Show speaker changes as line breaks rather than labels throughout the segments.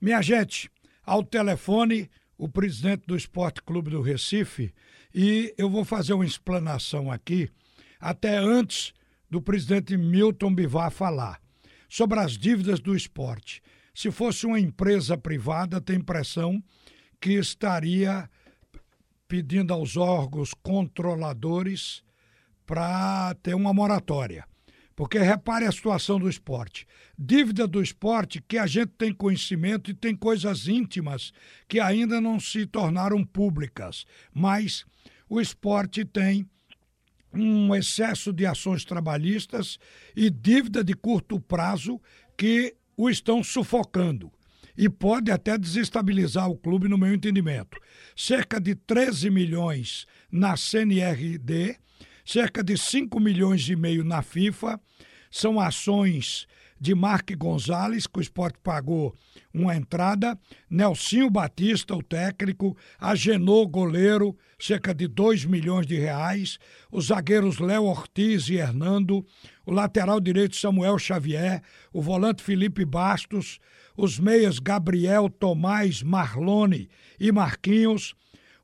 Minha gente, ao telefone, o presidente do Esporte Clube do Recife, e eu vou fazer uma explanação aqui, até antes do presidente Milton Bivar falar, sobre as dívidas do esporte. Se fosse uma empresa privada, tem impressão que estaria pedindo aos órgãos controladores para ter uma moratória. Porque repare a situação do esporte. Dívida do esporte que a gente tem conhecimento e tem coisas íntimas que ainda não se tornaram públicas. Mas o esporte tem um excesso de ações trabalhistas e dívida de curto prazo que o estão sufocando. E pode até desestabilizar o clube, no meu entendimento. Cerca de 13 milhões na CNRD cerca de 5 milhões e meio na FIFA. São ações de Mark Gonzalez, que o esporte pagou uma entrada, Nelsinho Batista, o técnico, Agenor, goleiro, cerca de 2 milhões de reais, os zagueiros Léo Ortiz e Hernando, o lateral direito Samuel Xavier, o volante Felipe Bastos, os meias Gabriel, Tomás, Marlone e Marquinhos,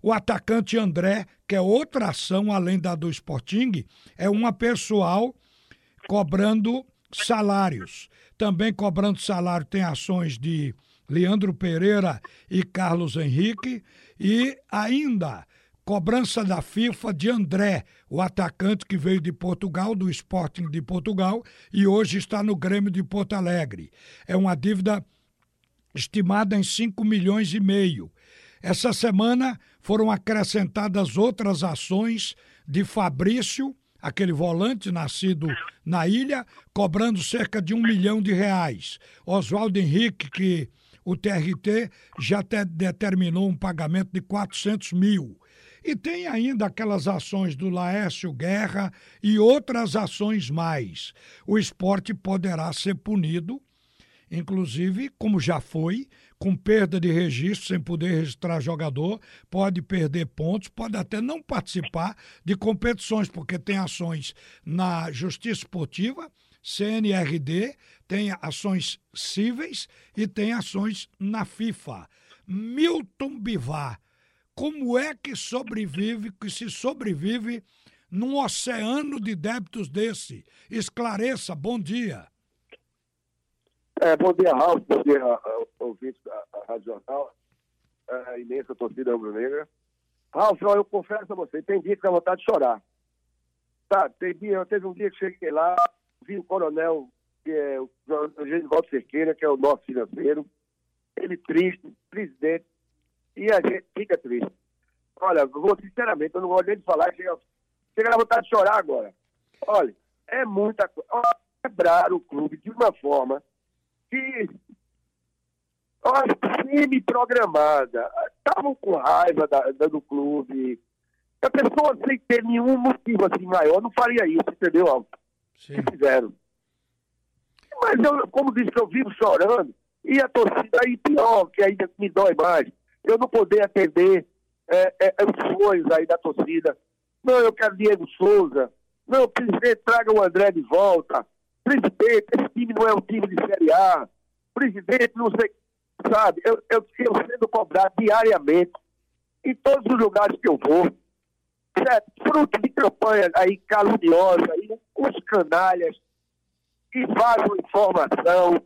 o atacante André, que é outra ação além da do Sporting, é uma pessoal cobrando salários. Também cobrando salário tem ações de Leandro Pereira e Carlos Henrique e ainda cobrança da FIFA de André, o atacante que veio de Portugal, do Sporting de Portugal e hoje está no Grêmio de Porto Alegre. É uma dívida estimada em 5 milhões e meio. Essa semana foram acrescentadas outras ações de Fabrício, aquele volante nascido na ilha, cobrando cerca de um milhão de reais. Oswaldo Henrique, que o TRT já determinou um pagamento de 400 mil. E tem ainda aquelas ações do Laércio Guerra e outras ações mais. O esporte poderá ser punido inclusive, como já foi, com perda de registro, sem poder registrar jogador, pode perder pontos, pode até não participar de competições, porque tem ações na Justiça Esportiva, CNRD, tem ações cíveis e tem ações na FIFA. Milton Bivar, como é que sobrevive, que se sobrevive num oceano de débitos desse? Esclareça, bom dia.
É, bom dia, Ralf, bom dia, ouvintes da, Rádio Jornal, é, a imensa torcida rubro-negra. Ralf, eu confesso a você, tem dia que dá vontade de chorar. Tá, tem dia, teve um dia que cheguei lá, vi o coronel, que é o Genivaldo Cerqueira, que é o nosso financeiro, ele triste, presidente, e a gente fica triste. Olha, vou sinceramente, eu não gosto nem de falar, chega, chega na vontade de chorar agora. Olha, é muita coisa. Quebrar o clube de uma forma que, olha, semi-programada, estavam com raiva da, da, do clube. A pessoa sem ter nenhum motivo assim maior não faria isso, entendeu, Alto? Que fizeram. Mas eu, como disse, eu vivo chorando, e a torcida aí pior, que ainda me dói mais. Eu não poder atender é, é, é, os sonhos aí da torcida. Não, eu quero Diego Souza. Não, presidente, traga o André de volta presidente, esse time não é um time de Série A, presidente, não sei, sabe, eu, eu, eu sendo cobrado diariamente, em todos os lugares que eu vou, certo? fruto de campanha aí caluniosa, aí, os canalhas que vazam informação,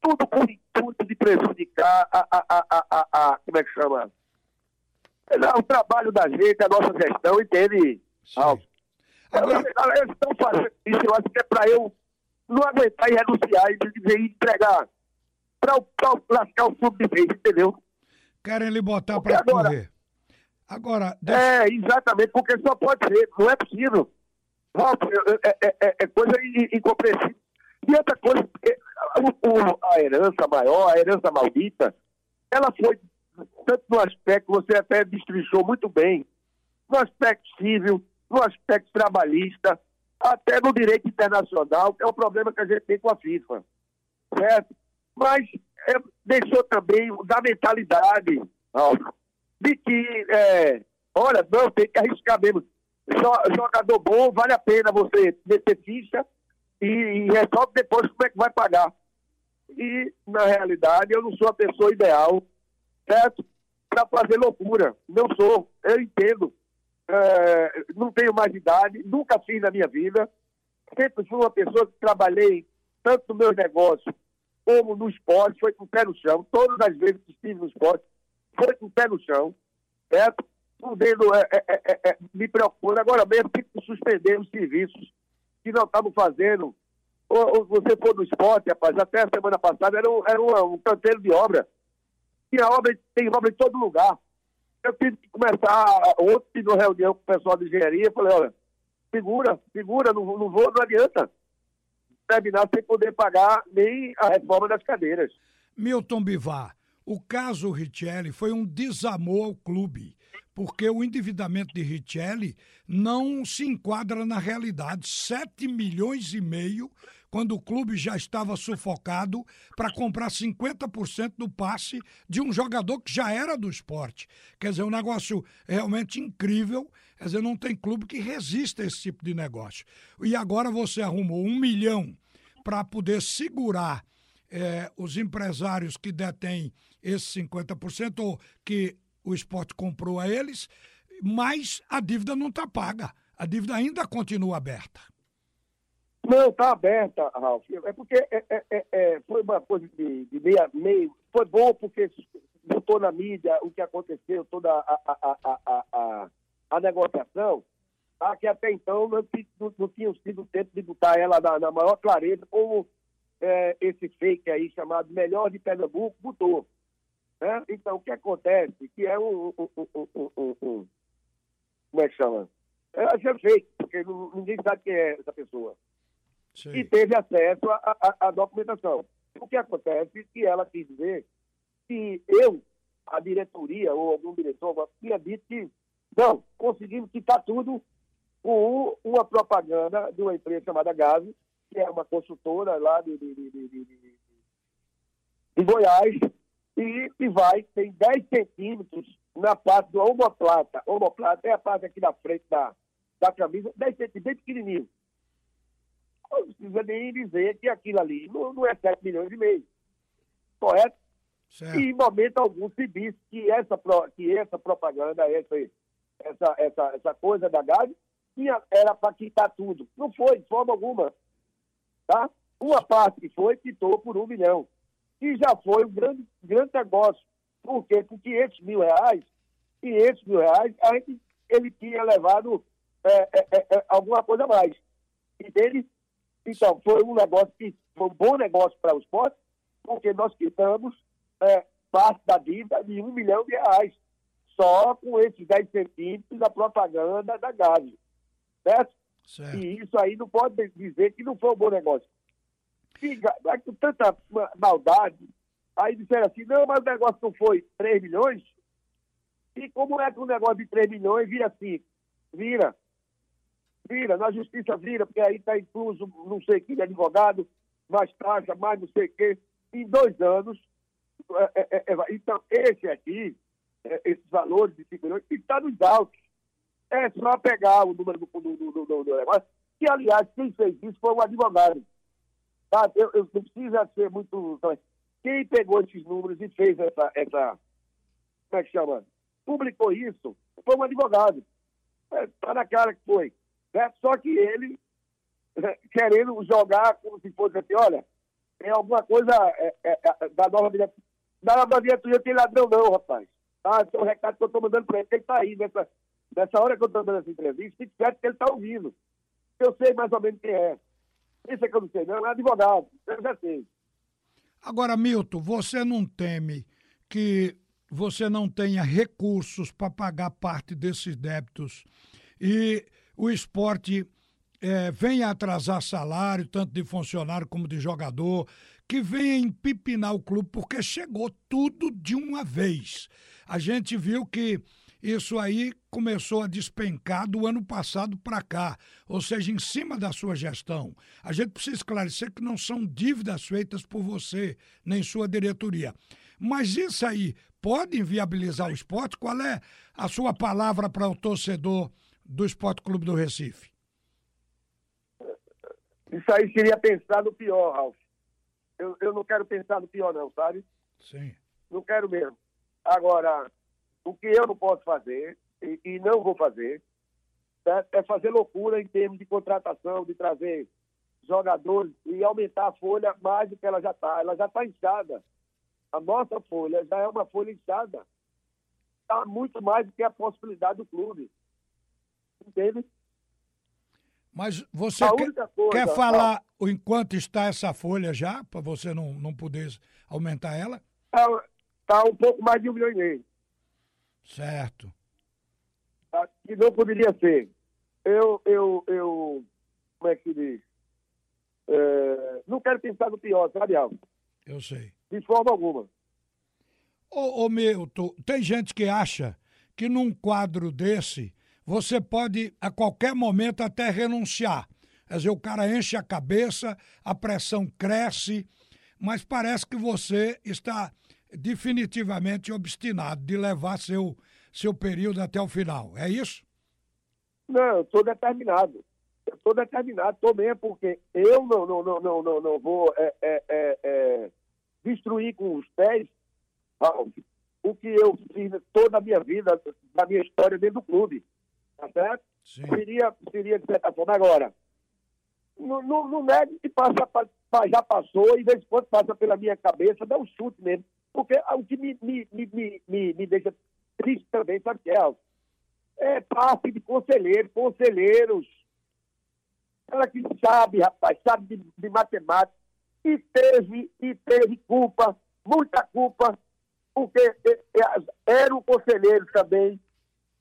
tudo com o intuito de prejudicar a, a, a, a, a, como é que chama? O trabalho da gente, a nossa gestão, entende, Alves? Agora... Eles estão fazendo isso, eu acho que é para eu não aguentar e renunciar e dizer entregar para lascar o fundo de vez, entendeu?
Querem lhe botar para correr. Agora.
Deixa... É, exatamente, porque só pode ser, não é possível. É, é, é, é coisa incompreensível. E outra coisa, a herança maior, a herança maldita, ela foi, tanto no aspecto, você até destrinchou muito bem, no aspecto civil, no aspecto trabalhista, até no direito internacional, é o problema que a gente tem com a FIFA. Certo? Mas é, deixou também da mentalidade de que, é, olha, não, tem que arriscar mesmo. Jogador bom, vale a pena você meter ficha e, e resolve depois como é que vai pagar. E, na realidade, eu não sou a pessoa ideal, certo? Para fazer loucura. Não sou. Eu entendo. É, não tenho mais idade, nunca fiz na minha vida. Sempre fui uma pessoa que trabalhei tanto no meu negócio como no esporte, foi com o pé no chão. Todas as vezes que estive no esporte, foi com o pé no chão, certo? Podendo, é, é, é, é, me preocupando. Agora mesmo, tipo, suspender os serviços que não estavam fazendo. Ou, ou, você for no esporte, rapaz, até a semana passada era um, era um, um canteiro de obra. Tinha obra, tem obra em todo lugar. Eu tive que começar, ontem, na reunião com o pessoal de engenharia, falei, olha, segura, segura, não, não vou, não adianta terminar sem poder pagar nem a reforma das cadeiras.
Milton Bivar, o caso Richelli foi um desamor ao clube, porque o endividamento de Richelli não se enquadra na realidade. 7 milhões e meio, quando o clube já estava sufocado para comprar 50% do passe de um jogador que já era do esporte. Quer dizer, um negócio realmente incrível. Quer dizer, não tem clube que resista a esse tipo de negócio. E agora você arrumou um milhão para poder segurar é, os empresários que detêm esses 50% ou que o esporte comprou a eles, mas a dívida não está paga. A dívida ainda continua aberta.
Não, está aberta, Ralf. É porque é, é, é, é, foi uma coisa de, de meia, meio. Foi bom porque botou na mídia o que aconteceu, toda a, a, a, a, a negociação, tá? que até então não, não, não tinha sido tempo de botar ela na, na maior clareza, como é, esse fake aí chamado Melhor de Pernambuco botou. Né? Então, o que acontece? Que é um. um, um, um, como é que chama? É, é fake, porque ninguém sabe quem é essa pessoa. Sim. E teve acesso à documentação. O que acontece é que ela quis dizer que eu, a diretoria ou algum diretor, tinha dito que não, conseguimos quitar tudo com uma propaganda de uma empresa chamada Gavi, que é uma consultora lá de, de, de, de, de Goiás, e, e vai, tem 10 centímetros na parte do omoplata. Omoplata é a parte aqui da frente da, da camisa, 10 centímetros, bem pequenininho. Não precisa nem dizer que aquilo ali não, não é 7 milhões e meio. Correto? Certo. E em momento algum se disse que essa, que essa propaganda, essa, essa, essa, essa coisa da tinha, era para quitar tudo. Não foi, de forma alguma. Tá? Uma parte que foi, quitou por um milhão. E já foi um grande, grande negócio. Por quê? Por 500 mil reais, 500 mil reais, a gente, ele tinha levado é, é, é, é, alguma coisa a mais. Entende? Então, foi um negócio que foi um bom negócio para o esporte, porque nós quitamos é, parte da dívida de um milhão de reais, só com esses 10 centímetros da propaganda da Gavi. Certo? certo? E isso aí não pode dizer que não foi um bom negócio. Fica, com tanta maldade, aí disseram assim, não, mas o negócio não foi 3 milhões? E como é que um negócio de 3 milhões vira 5? Vira. Vira, na justiça vira, porque aí está incluso não sei que advogado, mais taxa, mais não sei o quê. Em dois anos, é, é, é, é então, esse aqui, é, esses valores de 5 milhões, está nos altos. É só pegar o número do, do, do, do, do negócio, que, aliás, quem fez isso foi um advogado. Tá? Eu, eu não precisa ser muito. Quem pegou esses números e fez essa, essa. Como é que chama? Publicou isso, foi um advogado. Está é, na cara que foi. Né? Só que ele, querendo jogar como se fosse assim: olha, tem alguma coisa é, é, é da nova diretoria. Da nova diretoria tem ladrão, não, rapaz. Tá? Esse é o recado que eu estou mandando para ele, ele está aí nessa Nessa hora que eu estou dando essa entrevista, fique certo que ele está ouvindo. Eu sei mais ou menos quem é. Esse é que eu não sei, não, é advogado. Eu já sei.
Agora, Milton, você não teme que você não tenha recursos para pagar parte desses débitos e o esporte é, venha atrasar salário, tanto de funcionário como de jogador, que venha empipinar o clube, porque chegou tudo de uma vez. A gente viu que isso aí começou a despencar do ano passado para cá, ou seja, em cima da sua gestão. A gente precisa esclarecer que não são dívidas feitas por você, nem sua diretoria. Mas isso aí pode inviabilizar o esporte? Qual é a sua palavra para o torcedor do Esporte Clube do Recife?
Isso aí seria pensar no pior, Ralf. Eu, eu não quero pensar no pior, não, sabe?
Sim.
Não quero mesmo. Agora, o que eu não posso fazer, e, e não vou fazer, é, é fazer loucura em termos de contratação, de trazer jogadores e aumentar a folha mais do que ela já está. Ela já está inchada. A nossa folha já é uma folha inchada. Está muito mais do que a possibilidade do clube. Entende?
Mas você quer, coisa, quer, falar o enquanto está essa folha já, para você não, não poder aumentar ela?
Está tá um pouco mais de um milhão e meio.
Certo.
Tá, que não poderia ser. Eu, eu, eu, como é que diz? É, não quero pensar no pior, sabe, Alves?
Eu sei.
De forma alguma.
Ô, ô Milton, tem gente que acha que num quadro desse você pode a qualquer momento até renunciar. Quer dizer, o cara enche a cabeça, a pressão cresce, mas parece que você está definitivamente obstinado de levar seu, seu período até o final. É isso?
Não, eu estou determinado. Eu estou determinado, estou mesmo, porque eu não, não, não, não, não, não vou é, é, é, é destruir com os pés o que eu fiz toda a minha vida, da minha história dentro do clube. Tá certo? Sim. Seria, seria de certa forma. Agora, não negue que passa, já passou e de vez em quando passa pela minha cabeça, dá um chute mesmo. Porque o que me, me, me, me, me deixa triste também, sabe o que é? É parte de conselheiro, conselheiros. Ela que sabe, rapaz, sabe de, de matemática, e teve, e teve culpa, muita culpa, porque eram conselheiros também,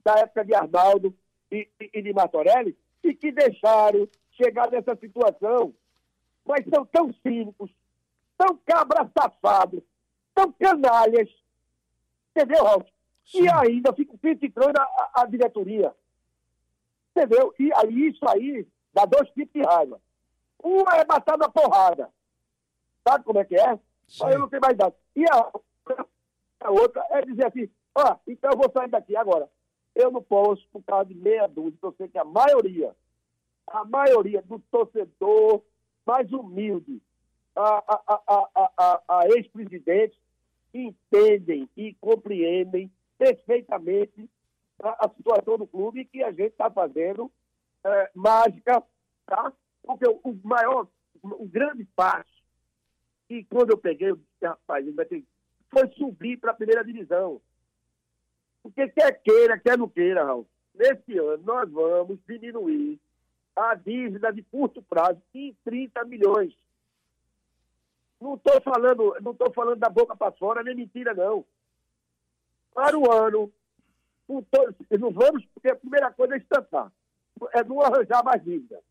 da época de Arnaldo, e, e de Martorelli, e que deixaram chegar nessa situação. Mas são tão cínicos, tão cabras safados, tão canalhas, entendeu, Raul? E ainda ficam criticando a, a, diretoria. Entendeu? E aí isso aí dá dois tipos de raiva. Uma é matar na porrada. Sabe como é que é? Sim. eu não tenho mais nada. E a, a outra é dizer assim, ó, oh, então eu vou sair daqui agora. Eu não posso, por causa de meia dúzia, eu sei que a maioria, a maioria do torcedor mais humilde, a, a, a, a, a ex-presidentes, entendem e compreendem perfeitamente a, a, situação do clube que a gente está fazendo é, mágica, tá? Porque o, o, maior, o grande passo, e quando eu peguei, eu disse, rapaz, foi subir para a primeira divisão. Porque quer queira, quer não queira, Raul, nesse ano nós vamos diminuir a dívida de curto prazo em 30 milhões. Não estou falando, não estou falando da boca para fora, nem mentira, não. Para o ano, não vamos, porque a primeira coisa é estampar, é não arranjar mais dívida.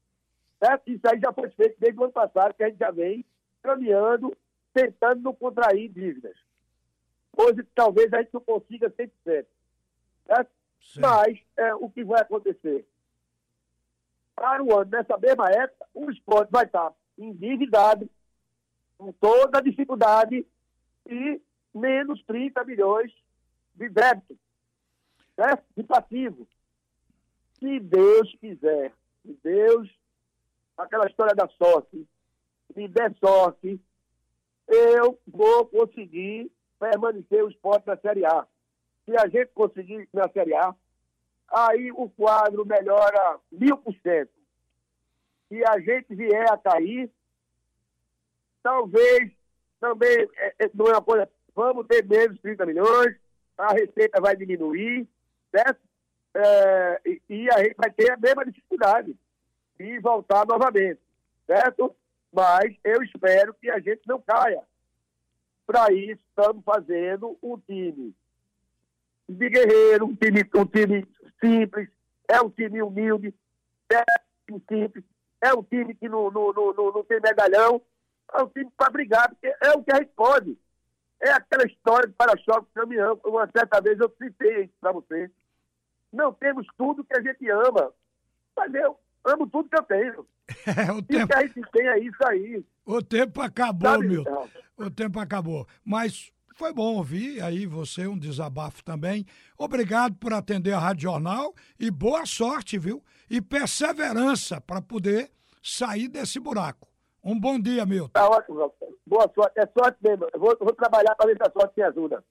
Certo? Isso aí já foi feito desde o ano passado, que a gente já vem caminhando, tentando não contrair dívidas. Hoje, talvez a gente não consiga 100%. Mas é, o que vai acontecer? Para o ano, nessa mesma época, o esporte vai estar endividado, com toda a dificuldade e menos 30 milhões de débito, né? de passivo. Se Deus quiser, se Deus, aquela história da sorte, se der sorte, eu vou conseguir permanecer o esporte na Série A se a gente conseguir na Série A, aí o quadro melhora mil por cento. Se a gente vier a cair, talvez também é, é, não é uma coisa. Vamos ter menos 30 milhões, a receita vai diminuir, certo? É, e, e a gente vai ter a mesma dificuldade de voltar novamente, certo? Mas eu espero que a gente não caia. Para isso, estamos fazendo um time de guerreiro, um time, um time simples, é um time humilde, é um time simples, é um time que não, não, não, não, tem medalhão, é um time para brigar, porque é o que a gente pode. É aquela história de para-choque caminhão. Uma certa vez eu citei isso para você. Não temos tudo que a gente ama, mas eu amo tudo que eu tenho. É, o e tempo... que a gente tem é isso aí.
O tempo acabou, meu. O tempo acabou. Mas foi bom ouvir aí você, um desabafo também. Obrigado por atender a Rádio Jornal e boa sorte, viu? E perseverança para poder sair desse buraco. Um bom dia, Milton.
Tá ótimo, Boa sorte. É sorte mesmo. Eu vou, vou trabalhar para ver se a sorte me ajuda.